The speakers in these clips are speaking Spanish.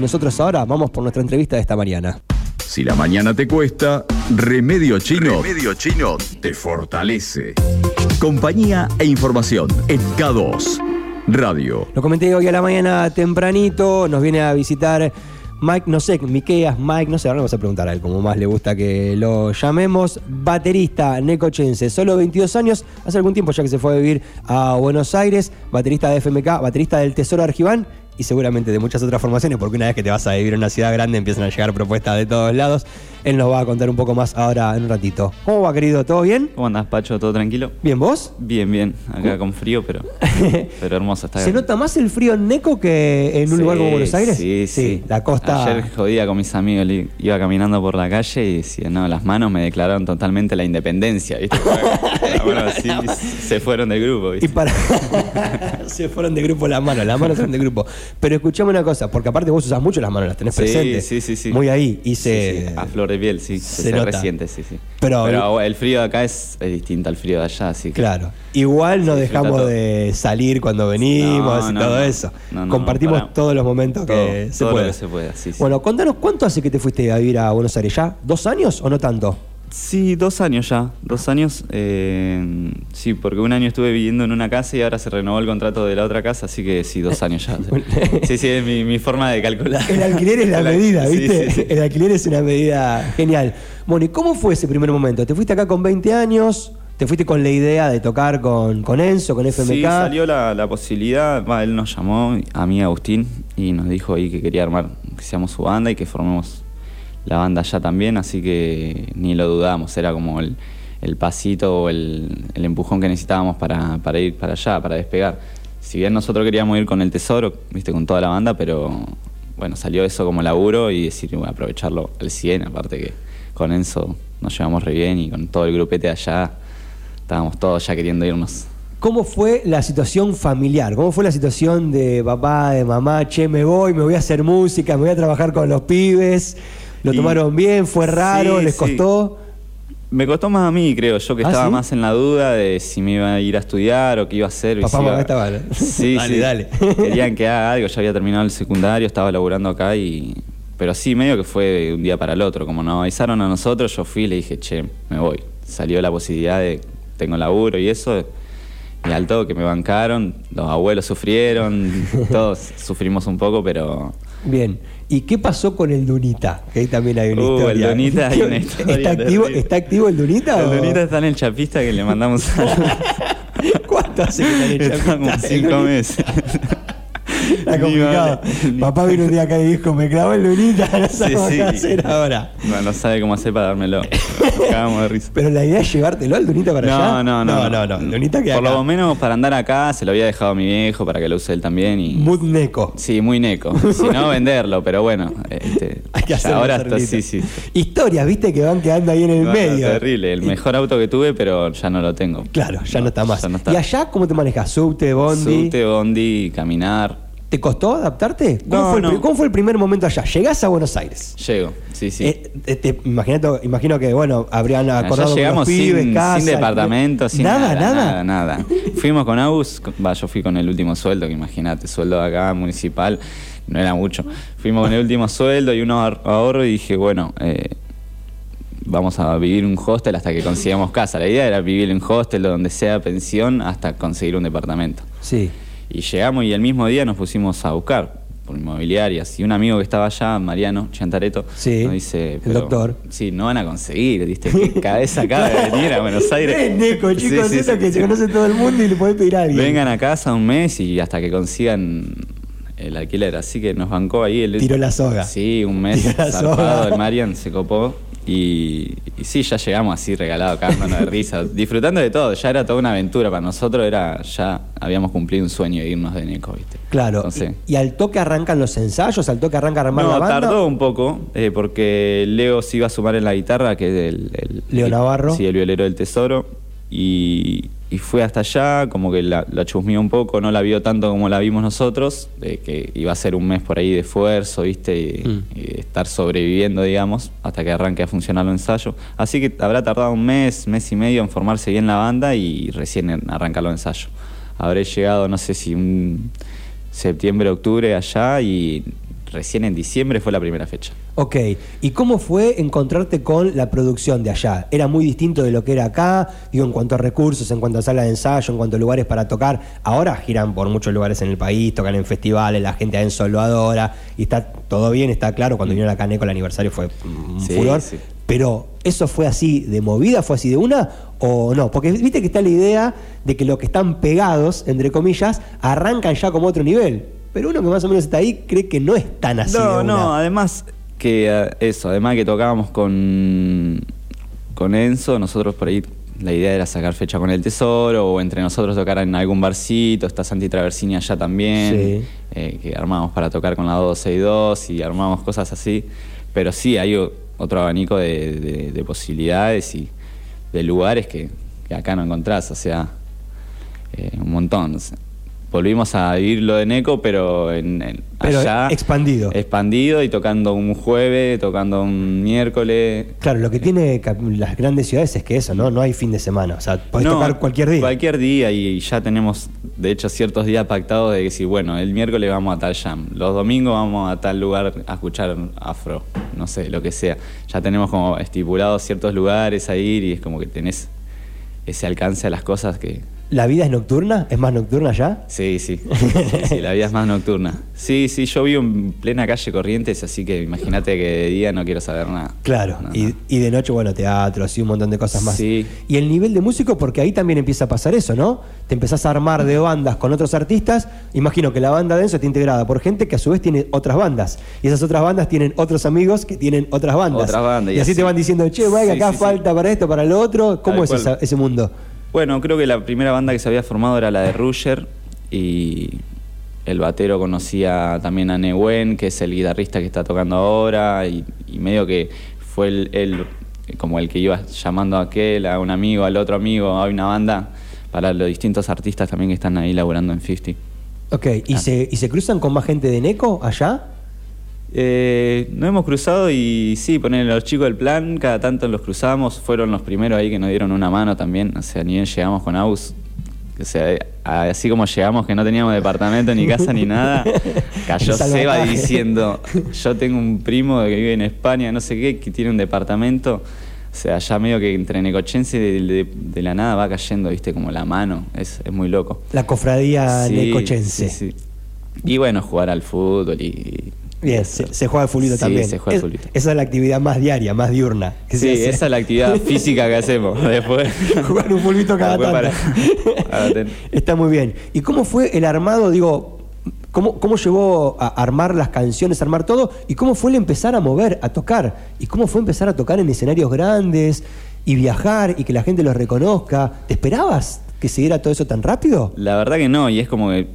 Nosotros ahora vamos por nuestra entrevista de esta mañana. Si la mañana te cuesta, Remedio Chino, Remedio Chino te fortalece. Compañía e información en K2 Radio. Lo comenté hoy a la mañana tempranito, nos viene a visitar Mike, no sé, Miqueas, Mike, no sé, ahora vamos a preguntar a él como más le gusta que lo llamemos. Baterista necochense, solo 22 años, hace algún tiempo ya que se fue a vivir a Buenos Aires, baterista de FMK, baterista del Tesoro Argibán y seguramente de muchas otras formaciones, porque una vez que te vas a vivir en una ciudad grande empiezan a llegar propuestas de todos lados. Él nos va a contar un poco más ahora en un ratito. ¿Cómo va, querido? ¿Todo bien? ¿Cómo andás, Pacho? ¿Todo tranquilo? ¿Bien vos? Bien, bien. Acá con frío, pero, pero hermoso. Está ¿Se nota más el frío en Neco que en un lugar como Buenos Aires? Sí, sí. La costa. Ayer jodía con mis amigos, iba caminando por la calle y decía, no, las manos me declararon totalmente la independencia, ¿viste? bueno, sí, se fueron del grupo, ¿viste? Y para... se fueron de grupo las manos, las manos son de grupo. Pero escuchame una cosa, porque aparte vos usás mucho las manos, las tenés presentes. Sí, sí, sí. Muy ahí. Y se... a flor de piel, sí. Se, resiente, sí, sí. Pero, el frío de acá es, distinto al frío de allá, así que... Claro. Igual no dejamos de salir cuando venimos y todo eso. Compartimos todos los momentos que se puede. se puede, Bueno, contanos, ¿cuánto hace que te fuiste a vivir a Buenos Aires? ¿Ya? ¿Dos años o no tanto? Sí, dos años ya, dos años. Eh, sí, porque un año estuve viviendo en una casa y ahora se renovó el contrato de la otra casa, así que sí, dos años ya. sí, sí, es mi, forma de calcular. El alquiler es la medida, ¿viste? El alquiler es una medida genial. Bueno, ¿y cómo fue ese primer momento? ¿Te fuiste acá con 20 años? ¿Te fuiste con la idea de tocar con, con Enzo, con FMK? Sí, salió la, posibilidad, él nos llamó, a mí Agustín, y nos dijo ahí que quería armar, que seamos su banda y que formemos la banda ya también, así que ni lo dudamos, era como el, pasito o el, empujón que necesitábamos para, ir para allá, para despegar. Si bien nosotros queríamos ir con el tesoro, viste, con toda la banda, pero bueno, salió eso como laburo y decir, bueno, aprovecharlo al 100, aparte que con Enzo nos llevamos re bien y con todo el grupete allá estábamos todos ya queriendo irnos. ¿Cómo fue la situación familiar? ¿Cómo fue la situación de papá, de mamá? Che, me voy, me voy a hacer música, me voy a trabajar con los pibes. ¿Lo tomaron bien? ¿Fue raro? ¿Les costó? Me costó más a mí, creo. Yo que ¿Ah, estaba más en la duda de si me iba a ir a estudiar o qué iba a hacer. Papá, mamá estaba. Sí, dale, sí. dale. Querían que haga algo. Ya había terminado el secundario, estaba laburando acá y. Pero sí, medio que fue de un día para el otro. Como nos avisaron a nosotros, yo fui y le dije, che, me voy. Salió la posibilidad de tengo laburo y eso. Y al todo que me bancaron, los abuelos sufrieron, todos sufrimos un poco, pero. Bien. ¿Y qué pasó con el Dunita? Que ahí también hay una uh, historia. El Dunita hay una historia. ¿Está activo, ¿Está activo el Dunita? El Dunita está en el chapista que le mandamos a... ¿Cuánto hace que está en el chapista? Como cinco meses. Está complicado. Papá vino un día acá y dijo, me clavó el lunita, no sabe cómo hacer ahora. No, no sabe cómo hacer para dármelo. Cagamos de risa. Pero la idea es llevártelo al lunita para allá. No, no, no. No, Lunita que Por lo menos para andar acá se lo había dejado a mi viejo para que lo use él también. Y... Muy neco. Sí, muy neco. si no, venderlo, pero bueno. Este, Hay que hacerlo. Ahora está, sí, sí. Historias, viste, que van quedando ahí en el medio. terrible. El mejor auto que tuve, pero ya no lo tengo. Claro, ya no, está más. ¿Y allá cómo te manejas? ¿Subte, bondi? Subte, bondi, caminar. ¿Te costó adaptarte? ¿Cómo, fue el, ¿Cómo, fue el, primer momento allá? Llegás a Buenos Aires. Llego, sí, sí. Eh, eh imagino que, bueno, habrían acordado llegamos con los pibes, sin, casa, sin departamento, sin nada, nada. Nada, Fuimos con Agus, va, yo fui con el último sueldo, que imagínate, sueldo acá municipal, no era mucho. Fuimos con el último sueldo y unos ahorros y dije, bueno, eh, vamos a vivir un hostel hasta que consigamos casa. La idea era vivir en hostel o donde sea pensión hasta conseguir un departamento. Sí. Y llegamos y el mismo día nos pusimos a buscar por inmobiliarias. Y un amigo que estaba allá, Mariano Chantareto, nos dice... el doctor. Sí, no van a conseguir, ¿viste? Que cabeza acaba de venir a Buenos Aires. Es Neco, chicos, eso que se conoce todo el mundo y le podés pedir a alguien. Vengan a casa un mes y hasta que consigan el alquiler. Así que nos bancó ahí. El... Tiró la soga. Sí, un mes zarpado. El Marian se copó. Y, sí, ya llegamos así regalado, cagándonos de risa, disfrutando de todo. Ya era toda una aventura para nosotros, era ya habíamos cumplido un sueño de irnos de Neco, ¿viste? Claro. ¿Y, al toque arrancan los ensayos? ¿Al toque arranca armar la banda? tardó un poco, eh, porque Leo se iba a sumar en la guitarra, que es el, el Leo Navarro. Sí, el violero del tesoro. Y, y fue hasta allá, como que la, la, chusmeó un poco, no la vio tanto como la vimos nosotros, de que iba a ser un mes por ahí de esfuerzo, ¿viste? Y, mm. estar sobreviviendo, digamos, hasta que arranque a funcionar el ensayo. Así que habrá tardado un mes, mes y medio en formarse bien la banda y recién arrancar los ensayos. Habré llegado, no sé si un septiembre, octubre allá y recién en diciembre fue la primera fecha. Ok, ¿y cómo fue encontrarte con la producción de allá? ¿Era muy distinto de lo que era acá? Digo, en cuanto a recursos, en cuanto a sala de ensayo, en cuanto a lugares para tocar. Ahora giran por muchos lugares en el país, tocan en festivales, la gente en solo adora, y está todo bien, está claro. Cuando vinieron a Caneco el aniversario fue un Sí, furor. sí. Pero, ¿eso fue así de movida? ¿Fue así de una? ¿O no? Porque viste que está la idea de que los que están pegados, entre comillas, arrancan ya como otro nivel. Pero uno que más o menos está ahí cree que no es tan así. No, de una. no, además que eh, eso, además que tocábamos con, con Enzo, nosotros por ahí la idea era sacar fecha con el Tesoro o entre nosotros tocar en algún barcito, está Santi Traversini allá también, Sí. eh, que armamos para tocar con la 262 y armamos cosas así, pero sí hay otro abanico de, de- de posibilidades y de lugares que, que acá no encontrás, o sea, eh, un montón. o sea, volvimos a vivir lo de Neco, pero en, en- Pero allá expandido. expandido y tocando un jueves, tocando un miércoles. Claro, lo que tiene las grandes ciudades es que eso, ¿no? No hay fin de semana. O sea, podés No, tocar cualquier día. Cualquier día y ya tenemos, de hecho, ciertos días pactados de que si, bueno, el miércoles vamos a tal jam, los domingos vamos a tal lugar a escuchar afro, no sé, lo que sea. Ya tenemos como estipulados ciertos lugares a ir y es como que tenés ese alcance a las cosas que... ¿La vida es nocturna? ¿Es más nocturna ya? Sí, sí, sí, sí, la vida es más nocturna. Sí, sí, yo vivo en plena calle Corrientes, así que imagínate que de día no quiero saber nada. Claro. No, y, no. y de noche, bueno, teatro, así un montón de cosas más. Sí. Y el nivel de músico, porque ahí también empieza a pasar eso, ¿no? Te empezás a armar de bandas con otros artistas. Imagino que la banda de Enzo está integrada por gente que a su vez tiene otras bandas. Y esas otras bandas tienen otros amigos que tienen otras bandas. Otras bandas, Y, y así, así. te van diciendo, che, Mike, Sí, acá falta para esto, para lo otro. ¿Cómo Tal es esa- ese mundo? Bueno, creo que la primera banda que se había formado era la de Rusher y el batero conocía también a Nehuen, que es el guitarrista que está tocando ahora y, y medio que fue el, el- como el que iba llamando a aquel, a un amigo, al otro amigo, hay una banda para los distintos artistas también que están ahí laburando en 50. Ok, ¿y, Ah. se, ¿y se cruzan con más gente de Neco allá? Eh, nos hemos cruzado y sí, poner los chicos del plan, cada tanto los cruzamos, fueron los primeros ahí que nos dieron una mano también, o sea, ni bien llegamos con Aus, o sea, eh, así como llegamos que no teníamos departamento ni casa ni nada, cayó Seba diciendo, yo tengo un primo que vive en España, no sé qué, que tiene un departamento, o sea, ya medio que entre Necochense de, de- de la nada va cayendo, viste, como la mano, es, es muy loco. La cofradía Sí, necochense. sí, sí. Y bueno, jugar al fútbol y... Bien, se, se juega al fulbito Sí, también. se juega Es- fulbito. Esa es la actividad más diaria, más diurna. Sí, hace. esa es la actividad física que hacemos. Después. Jugar un fulbito cada tanto. Está muy bien. ¿Y cómo fue el armado? Digo, ¿cómo, ¿cómo llevó a armar las canciones, a armar todo? ¿Y cómo fue el empezar a mover, a tocar? ¿Y cómo fue empezar a tocar en escenarios grandes y viajar y que la gente los reconozca? ¿Te esperabas que se diera todo eso tan rápido? La verdad que no, y es como que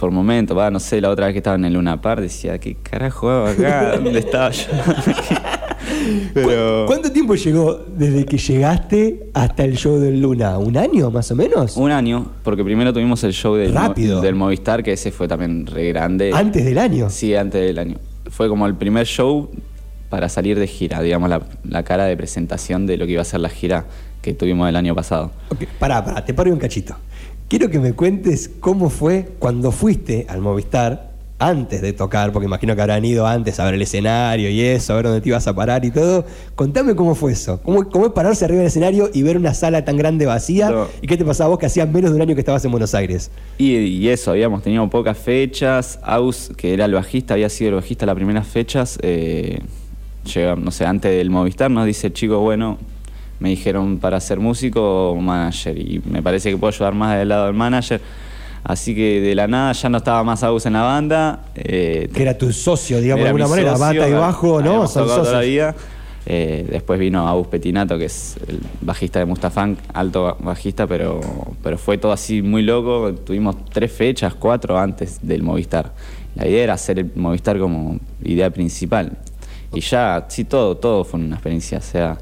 por momentos, va, no sé, la otra vez que estaba en el Luna Park decía, ¿qué carajo hago acá? ¿Dónde estaba yo? Pero. ¿Cu- ¿Cuánto tiempo llegó desde que llegaste hasta el show del Luna? ¿Un año más o menos? Un año, porque primero tuvimos el show del, Mo- Rápido. del Movistar, que ese fue también re grande. ¿Antes del año? Sí, antes del año. Fue como el primer show para salir de gira, digamos, la, la cara de presentación de lo que iba a ser la gira que tuvimos el año pasado. Ok, pará, pará, te paro un cachito. Quiero que me cuentes cómo fue cuando fuiste al Movistar antes de tocar, porque imagino que habrán ido antes a ver el escenario y eso, a ver dónde te ibas a parar y todo. Contame cómo fue eso. ¿Cómo, cómo es pararse arriba del escenario y ver una sala tan grande vacía? No. ¿Y qué te pasaba vos que hacías menos de un año que estabas en Buenos Aires? Y, y eso, habíamos tenido pocas fechas. Aus, que era el bajista, había sido el bajista las primeras fechas. eh, llega, no sé, antes del Movistar nos dice, chicos, bueno, me dijeron para ser músico o manager. Y me parece que puedo ayudar más del lado del manager. Así que de la nada ya no estaba más Aus en la banda. eh, Que era tu socio, digamos, de alguna manera. socio, Bata y bajo, ¿no? habíamos Son tocado toda la socios. vida. Eh, después vino Agus Petinato, que es el bajista de Mustafán, alto ba- bajista, pero, pero fue todo así muy loco. Tuvimos tres fechas, cuatro antes del Movistar. La idea era hacer el Movistar como idea principal. Y ya, sí, todo, todo fue una experiencia. O sea,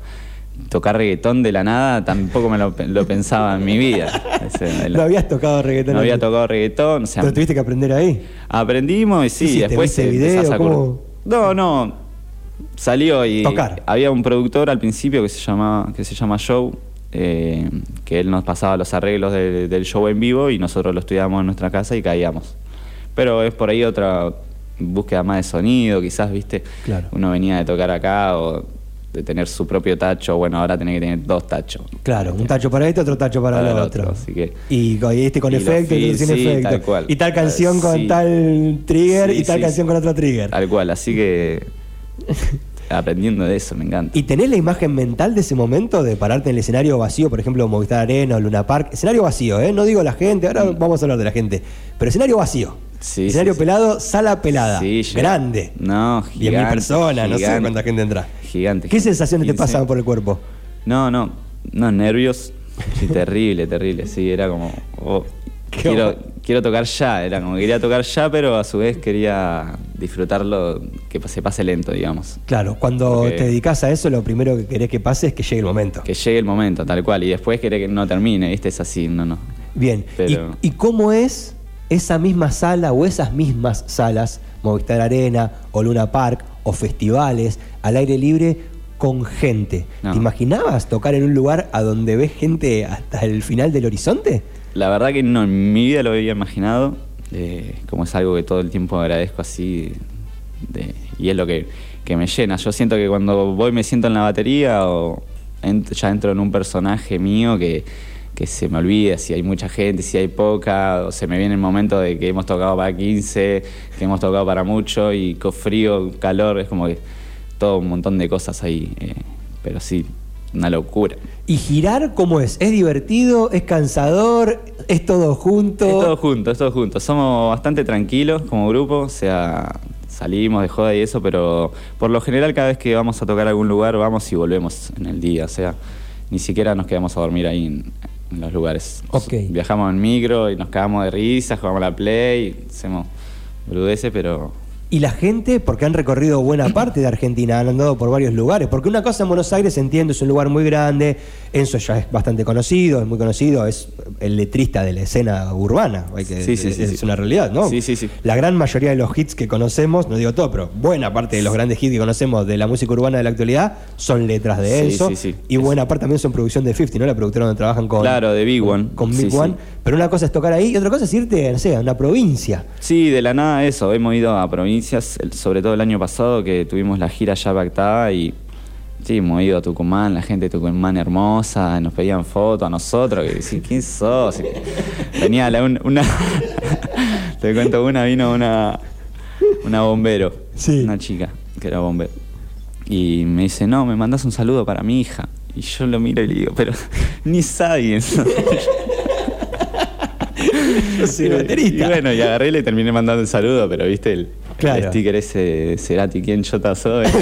tocar reggaetón de la nada tampoco me lo, lo pensaba en mi vida. Ese, No habías tocado reggaetón. no había tocado reggaetón. O sea, tuviste que aprender ahí. Aprendimos y sí, después ¿Viste empezás video? a ¿Cómo? No, no. Salió y Tocar. había un productor al principio que se llama, que se llama Show, eh, que él nos pasaba los arreglos de- del show en vivo y nosotros lo estudiábamos en nuestra casa y caíamos. Pero es por ahí otra, búsqueda más de sonido, quizás, ¿viste? Claro. Uno venía de tocar acá o de tener su propio tacho, bueno, ahora tenés que tener dos tachos. Claro, un tacho para este, otro tacho para, Para el otro. otro, así que- y, este con Y efecto y este sin sí, efecto. tal cual. Y tal canción con Sí. tal trigger Sí, y tal canción con otro trigger. Tal cual, así que aprendiendo de eso, me encanta. ¿Y tenés la imagen mental de ese momento de pararte en el escenario vacío, por ejemplo, Movistar Arena o Luna Park? Escenario vacío, ¿eh? No digo la gente, ahora vamos a hablar de la gente. Pero escenario vacío. Sí, escenario sí, sí. pelado, sala pelada. Grande. No, 10.000 gigante. personas, no sé gigante. cuánta gente entra. Gigante. ¿Qué sensaciones te 15. pasaban por el cuerpo? No, no, no, nervios. Sí, terrible, terrible. Sí, era como. oh, quiero, quiero tocar ya, era como que quería tocar ya, pero a su vez quería disfrutarlo, que se pase lento, digamos. Claro, cuando Porque- te dedicas a eso, lo primero que querés que pase es que llegue el momento. Que llegue el momento, tal cual. Y después querer que no termine, ¿viste? Es así, no, no. Bien. Pero- ¿Y, y cómo es esa misma sala o esas mismas salas, Movistar Arena o Luna Park o festivales al aire libre con gente? No. ¿Te imaginabas tocar en un lugar a donde ves gente hasta el final del horizonte? La verdad que no, en mi vida lo había imaginado, eh, como es algo que todo el tiempo agradezco así, de- y es lo que, que me llena. Yo siento que cuando voy me siento en la batería o ent- ya entro en un personaje mío que, que se me olvida si hay mucha gente, si hay poca, o se me viene el momento de que hemos tocado para 15, que hemos tocado para mucho, y con frío, calor, es como que todo un montón de cosas ahí, eh, pero sí, una locura. ¿Y girar cómo es? ¿Es divertido? ¿Es cansador? ¿Es todo junto? Es todo junto, es todo junto. Somos bastante tranquilos como grupo, o sea, salimos de joda y eso, pero por lo general cada vez que vamos a tocar a algún lugar vamos y volvemos en el día, o sea, ni siquiera nos quedamos a dormir ahí en, en los lugares. Viajamos en micro y nos cagamos de risa, jugamos a la play, hacemos boludeces, pero Y la gente, porque han recorrido buena parte de Argentina, han andado por varios lugares. Porque una cosa en Buenos Aires, entiendo, es un lugar muy grande. Enzo ya es bastante conocido, es muy conocido, es el letrista de la escena urbana. Hay que, Sí, sí, es, sí, es sí. una realidad, ¿no? Sí, sí, sí. La gran mayoría de los hits que conocemos, no digo todo, pero buena parte de los grandes hits que conocemos de la música urbana de la actualidad son letras de Enzo. sí, sí. Y buena parte también son producción de 50, ¿no? La productora donde trabajan con. Claro, de Big One. Con Big. One. Pero una cosa es tocar ahí y otra cosa es irte, no sé, a una provincia. Sí, de la nada eso. Hemos ido a provincias, sobre todo el año pasado que tuvimos la gira ya pactada y sí, hemos ido a Tucumán, la gente de Tucumán hermosa, nos pedían fotos a nosotros, que decían, ¿quién sos? Venía la- un- una, te cuento una, vino una, una bombero, Sí. una chica que era bombero. Y me dice, no, me mandas un saludo para mi hija. Y yo lo miro y le digo, pero ni saben. Yo soy Y baterista. bueno, y agarré y le terminé mandando el saludo, pero viste el, Claro. el sticker ese de Cerati, ¿quién chota soy?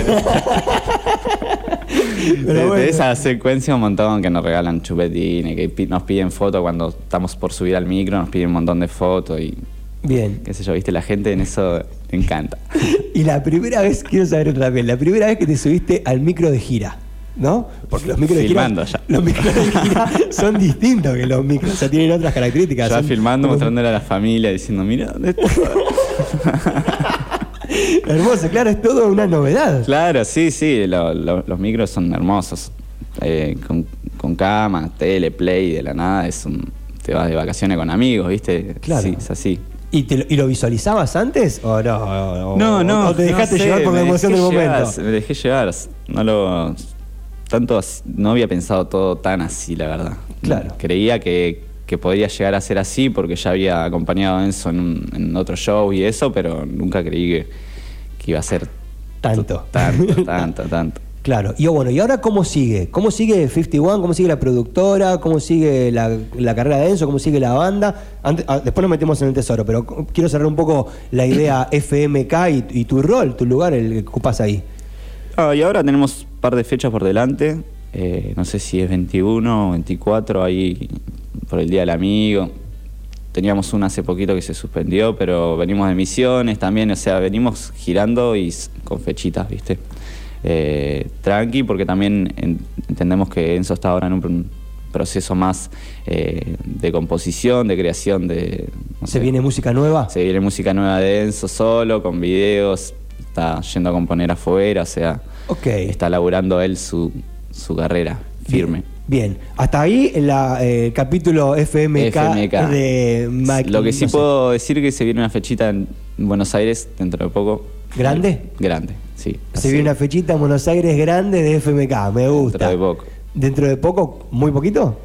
Pero de, de bueno. esa secuencia un montón que nos regalan chupetines, que nos piden fotos cuando estamos por subir al micro, nos piden un montón de fotos y Bien. qué sé yo, viste, la gente en eso le encanta. Y la primera vez, quiero saber también, la primera vez que te subiste al micro de gira, ¿no? Porque los micros de gira. ya. Los micros de gira son distintos que los micros, o sea, tienen otras características. Ya son filmando, como- mostrándole a la familia, diciendo, mira, ¿dónde está?". Hermoso, claro, es todo una novedad. Claro, sí, sí, lo- lo- los micros son hermosos. Eh, con, con cama, tele, play, de la nada, es un, te vas de vacaciones con amigos, ¿viste? Claro. Sí, es así. ¿Y, te lo, y lo visualizabas antes o no? O- No, no. ¿O te dejaste no sé, llevar por la emoción del llevar, momento? Me dejé llevar. No lo. Tanto. así- No había pensado todo tan así, la verdad. Claro. Creía que, que podría llegar a ser así porque ya había acompañado a Enzo en, un- en otro show y eso, pero nunca creí que, que iba a ser Tanto. Tanto, tanto, tanto. Claro, y bueno, ¿y ahora cómo sigue? ¿Cómo sigue 51? ¿Cómo sigue la productora? ¿Cómo sigue la, la carrera de Enzo? ¿Cómo sigue la banda? Antes- ah, después nos metemos en el tesoro, pero quiero cerrar un poco la idea FMK y, y tu rol, tu lugar, el que ocupas ahí. Ah, y ahora tenemos un par de fechas por delante. Eh, no sé si es 21 o 24, ahí por el Día del Amigo. Teníamos una hace poquito que se suspendió, pero venimos de misiones también, o sea, venimos girando y con fechitas, ¿viste? Eh, tranqui, porque también en- entendemos que Enzo está ahora en un pr- proceso más eh, de composición, de creación de... no ¿Se sé, viene música nueva? se viene música nueva de Enzo solo, con videos, está yendo a componer afuera, o sea, está laburando él su, su carrera firme. Bien, hasta ahí el eh, capítulo FMK, FMK. de Mike. Lo que sí no sé. puedo decir que se viene una fechita en, Buenos Aires dentro de poco. ¿Grande? Grande, sí. Se viene una fechita en Buenos Aires grande de FMK, me gusta. Dentro de poco. ¿Dentro de poco? ¿Muy poquito?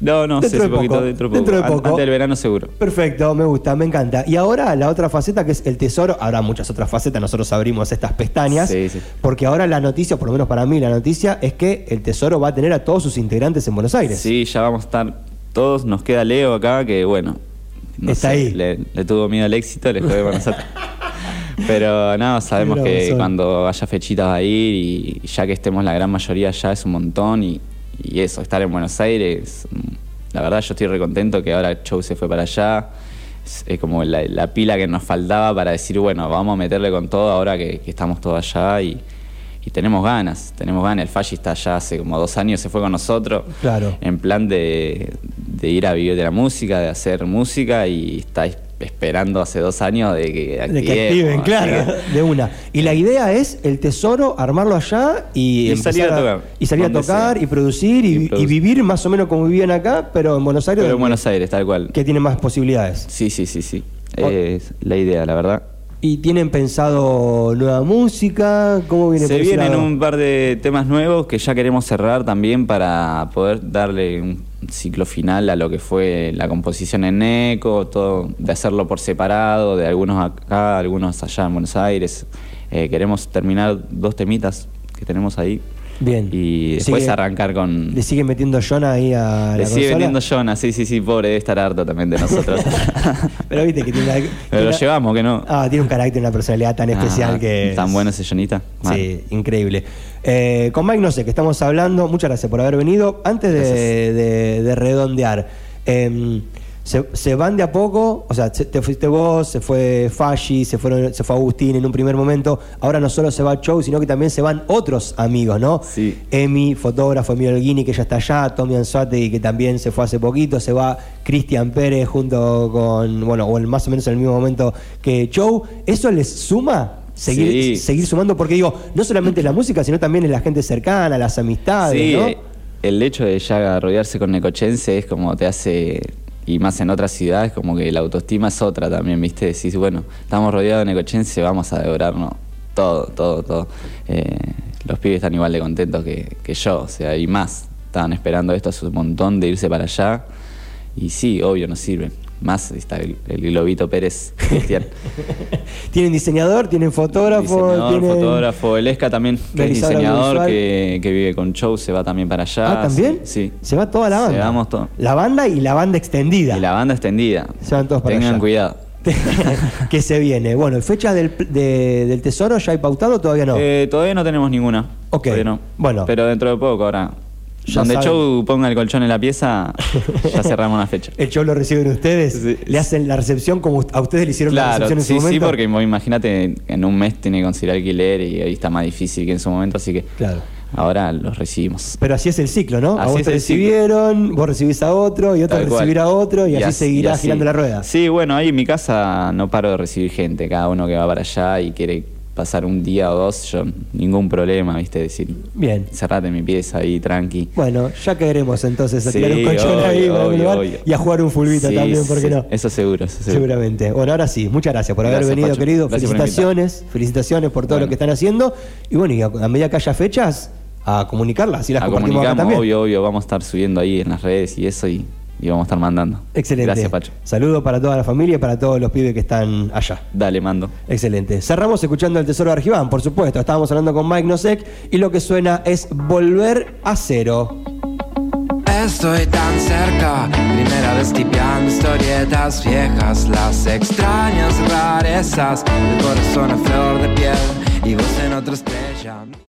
No, no, Dentro sé de si poquito, poco, dentro de poco. dentro de poco. Antes del verano seguro. Perfecto, me gusta, me encanta. Y ahora la otra faceta que es el tesoro, habrá muchas otras facetas, nosotros abrimos estas pestañas, Sí, sí. porque ahora la noticia, por lo menos para mí la noticia, es que el tesoro va a tener a todos sus integrantes en Buenos Aires. Sí, ya vamos a estar todos. Nos queda Leo acá, que bueno. Está ahí. Le, le tuvo miedo al éxito, le jode con nosotros. Pero no, sabemos que cuando haya fechitas va a ir y ya que estemos la gran mayoría ya es un montón y, y eso, estar en Buenos Aires, la verdad yo estoy recontento que ahora el show se fue para allá. Es, es como la, la pila que nos faltaba para decir, bueno, vamos a meterle con todo ahora que, que estamos todos allá y, y tenemos ganas, tenemos ganas. El Falli está allá hace como dos años, se fue con nosotros Claro. en plan de, de ir a vivir de la música, de hacer música y está es- esperando hace dos años de que De que activen, claro, que- de una. Y la idea es el tesoro, armarlo allá y, Y salir a tocar, Y salir a tocar sea. y producir y, Y y producir. vivir más o menos como vivían acá, pero en Buenos Aires, Pero en Buenos Aires, tal cual. que tiene más posibilidades. Sí, sí, sí, sí. Es la idea, la verdad. ¿Y tienen pensado nueva música? ¿Cómo viene Se vienen un par de temas nuevos que ya queremos cerrar también para poder darle un ciclo final a lo que fue la composición en ECO, todo, de hacerlo por separado, de algunos acá, algunos allá en Buenos Aires. Eh, queremos terminar dos temitas que tenemos ahí Bien. y después Sigue- arrancar con... ¿Le sigue metiendo Jonah ahí a Le la sigue consola? vendiendo Jonah, sí, sí, sí, pobre, debe estar harto también de nosotros. Pero viste que tiene una... Pero lo llevamos, que no. Ah, tiene un carácter, una personalidad tan especial Ah, que... Tan es- bueno ese Jonita. Sí, increíble. Eh, con Mike, no sé, que estamos hablando, muchas gracias por haber venido. Antes de, Gracias. de- de redondear, em, se, se van de a poco, o sea, se- te fuiste vos, se fue Fashi, se, fueron, se fue Agustín en un primer momento. Ahora no solo se va Chow, sino que también se van otros amigos, ¿no? Sí. Emi, fotógrafo, Emilio Alguini, que ya está allá, Tommy Anzuategui, que también se fue hace poquito, se va Cristian Pérez junto con, bueno, o más o menos en el mismo momento que Chow. ¿Eso les suma? Seguir, Sí. seguir sumando, porque digo, no solamente es la música, sino también es la gente cercana, las amistades, Sí, ¿no? el hecho de ya rodearse con necochense es como te hace, y más en otras ciudades, como que la autoestima es otra también, ¿viste? Decís, bueno, estamos rodeados de necochense, vamos a devorarnos todo, todo, todo. Eh, los pibes están igual de contentos que, que yo, o sea, y más. Estaban esperando esto hace un montón de irse para allá, y sí, obvio, nos sirven. Más está el, el Globito Pérez Cristian. Tienen diseñador, tienen fotógrafo, Diseñador, tienen... fotógrafo, el Esca también, que es diseñador, que, que vive con show, se va también para allá. Ah, ¿también? Sí. Se va toda la banda. Se vamos todo. La banda y la banda extendida. Y la banda extendida. Se van todos para Tengan allá. cuidado. que se viene. Bueno, ¿fecha del, de- del tesoro ya hay pautado o todavía no? Eh, todavía no tenemos ninguna. Ok, Todavía no. bueno. Pero dentro de poco, ahora. Ya Donde saben. Show ponga el colchón en la pieza, ya cerramos una fecha. ¿El show lo reciben ustedes? Sí. ¿Le hacen la recepción como a ustedes le hicieron la Claro, recepción en sí, su sí, momento? porque vos imagínate, en un mes tiene que conseguir alquiler y ahí está más difícil que en su momento, así que Claro. ahora los recibimos. Pero así es el ciclo, ¿no? a Así vos es te ciclo. recibieron, vos recibís a otro y otro recibirá a otro y, así, as- seguirá y así. girando la rueda. Sí, bueno, ahí en mi casa no paro de recibir gente, cada uno que va para allá y quiere pasar un día o dos, yo ningún problema, ¿viste? Decir, Bien. cerrate mi pieza ahí, tranqui. Bueno, ya caeremos entonces a Sí, tirar un colchón ahí obvio, para algún obvio, lugar obvio. y a jugar un fulbito Sí, también, ¿por qué sí, no? Eso seguro, eso seguro. Seguramente. Bueno, ahora sí, muchas gracias por haber venido, Pacho. querido. Gracias felicitaciones, felicitaciones por todo Bueno. lo que están haciendo. Y bueno, y a, a medida que haya fechas, a comunicarlas, así las A compartimos acá también. obvio, obvio, vamos a estar subiendo ahí en las redes y eso y, y vamos a estar mandando. Excelente. Gracias, Pacho. Saludos para toda la familia y para todos los pibes que están allá. Dale, mando. Excelente. Cerramos escuchando el Tesoro de Argibán, por supuesto. Estábamos hablando con Mike Nosek y lo que suena es Volver a Cero. Estoy tan cerca, primera vez tipeando historietas viejas, las extrañas rarezas, el corazón a flor de piel y vos en estrella.